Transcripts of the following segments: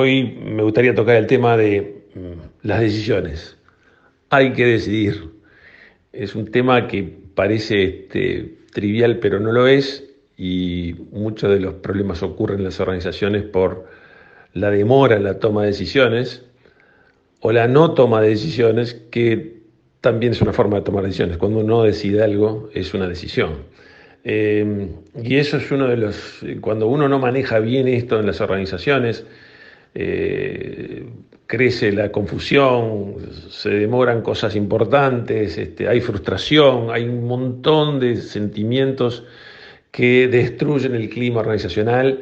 Hoy me gustaría tocar el tema de mm, las decisiones. Hay que decidir. Es un tema que parece este, trivial, pero no lo es, y muchos de los problemas ocurren en las organizaciones por la demora en la toma de decisiones o la no toma de decisiones, que también es una forma de tomar decisiones. Cuando uno decide algo, es una decisión. Eh, y eso es uno de los, cuando uno no maneja bien esto en las organizaciones, eh, crece la confusión, se demoran cosas importantes, este, hay frustración, hay un montón de sentimientos que destruyen el clima organizacional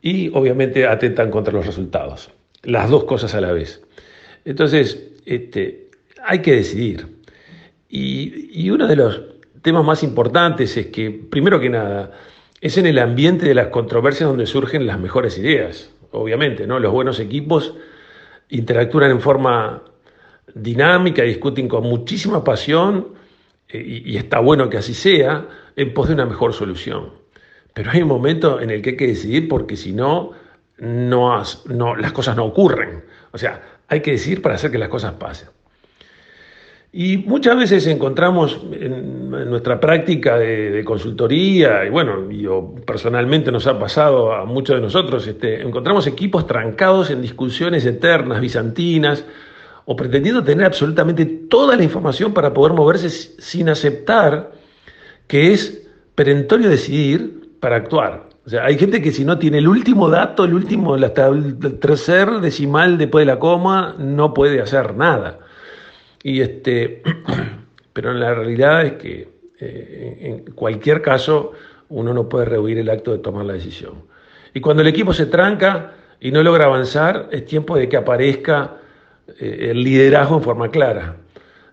y obviamente atentan contra los resultados. Las dos cosas a la vez. Entonces, este, hay que decidir. Y, y uno de los temas más importantes es que, primero que nada, es en el ambiente de las controversias donde surgen las mejores ideas obviamente, ¿no? Los buenos equipos interactúan en forma dinámica, discuten con muchísima pasión eh, y, está bueno que así sea en pos de una mejor solución. Pero hay un momento en el que hay que decidir porque si no, no, no las cosas no ocurren. O sea, hay que decidir para hacer que las cosas pasen. Y muchas veces encontramos en, nuestra práctica de, consultoría, y bueno, yo personalmente nos ha pasado a muchos de nosotros, este, encontramos equipos trancados en discusiones eternas, bizantinas, o pretendiendo tener absolutamente toda la información para poder moverse sin aceptar que es perentorio decidir para actuar. O sea, hay gente que si no tiene el último dato, el último, hasta el tercer decimal después de la coma, no puede hacer nada. Y este, pero la realidad es que eh, en cualquier caso uno no puede rehuir el acto de tomar la decisión. Y cuando el equipo se tranca y no logra avanzar, es tiempo de que aparezca eh, el liderazgo en forma clara.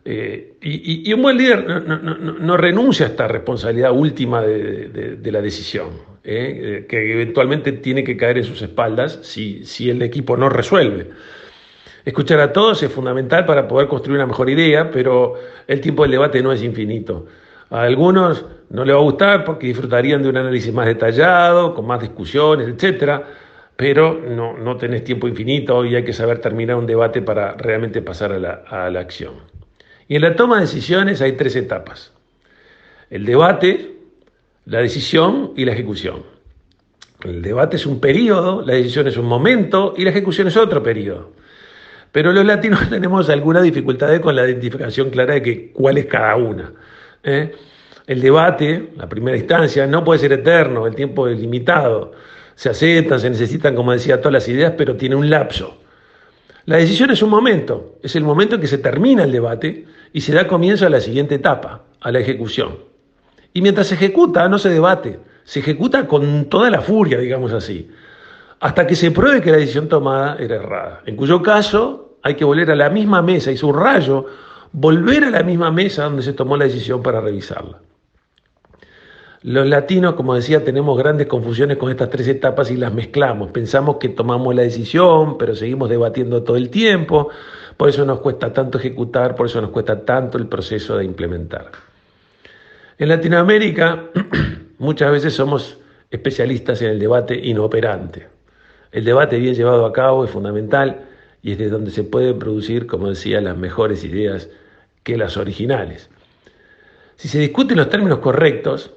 Eh, y, un buen líder no, renuncia a esta responsabilidad última de, la decisión, que eventualmente tiene que caer en sus espaldas si, si el equipo no resuelve. Escuchar a todos es fundamental para poder construir una mejor idea, pero el tiempo del debate no es infinito. A algunos no les va a gustar porque disfrutarían de un análisis más detallado, con más discusiones, etc. Pero no, no tenés tiempo infinito y hay que saber terminar un debate para realmente pasar a la, a la acción. Y en la toma de decisiones hay tres etapas. El debate, la decisión y la ejecución. El debate es un periodo, la decisión es un momento y la ejecución es otro periodo. Pero los latinos tenemos algunas dificultades con la identificación clara de que cuál es cada una. ¿eh? El debate, la primera instancia, no puede ser eterno, el tiempo es limitado. Se aceptan, se necesitan, como decía, todas las ideas, pero tiene un lapso. La decisión es un momento, es el momento en que se termina el debate y se da comienzo a la siguiente etapa, a la ejecución. Y mientras se ejecuta, no se debate, se ejecuta con toda la furia, digamos así hasta que se pruebe que la decisión tomada era errada. En cuyo caso hay que volver a la misma mesa y subrayo, volver a la misma mesa donde se tomó la decisión para revisarla. Los latinos, como decía, tenemos grandes confusiones con estas tres etapas y las mezclamos. Pensamos que tomamos la decisión, pero seguimos debatiendo todo el tiempo. Por eso nos cuesta tanto ejecutar, por eso nos cuesta tanto el proceso de implementar. En Latinoamérica muchas veces somos especialistas en el debate inoperante. El debate bien llevado a cabo es fundamental y es de donde se pueden producir, como decía, las mejores ideas que las originales. Si se discuten los términos correctos,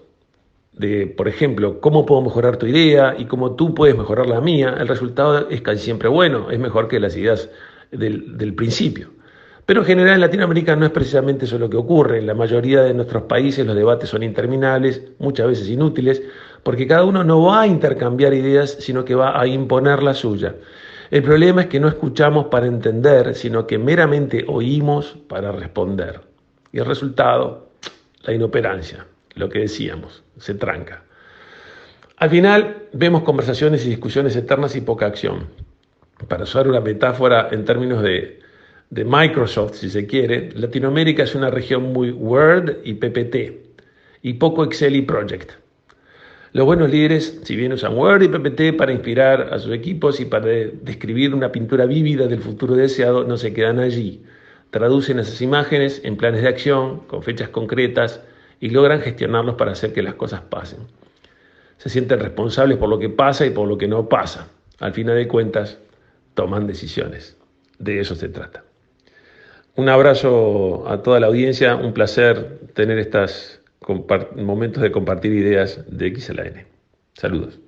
de, por ejemplo, cómo puedo mejorar tu idea y cómo tú puedes mejorar la mía, el resultado es casi siempre bueno, es mejor que las ideas del, del principio. Pero en general en Latinoamérica no es precisamente eso lo que ocurre. En la mayoría de nuestros países los debates son interminables, muchas veces inútiles, porque cada uno no va a intercambiar ideas, sino que va a imponer la suya. El problema es que no escuchamos para entender, sino que meramente oímos para responder. Y el resultado, la inoperancia, lo que decíamos, se tranca. Al final vemos conversaciones y discusiones eternas y poca acción. Para usar una metáfora en términos de, de Microsoft, si se quiere, Latinoamérica es una región muy Word y PPT y poco Excel y Project. Los buenos líderes, si bien usan Word y PPT para inspirar a sus equipos y para describir una pintura vívida del futuro deseado, no se quedan allí. Traducen esas imágenes en planes de acción, con fechas concretas, y logran gestionarlos para hacer que las cosas pasen. Se sienten responsables por lo que pasa y por lo que no pasa. Al final de cuentas, toman decisiones. De eso se trata. Un abrazo a toda la audiencia, un placer tener estos momentos de compartir ideas de X a la N. Saludos.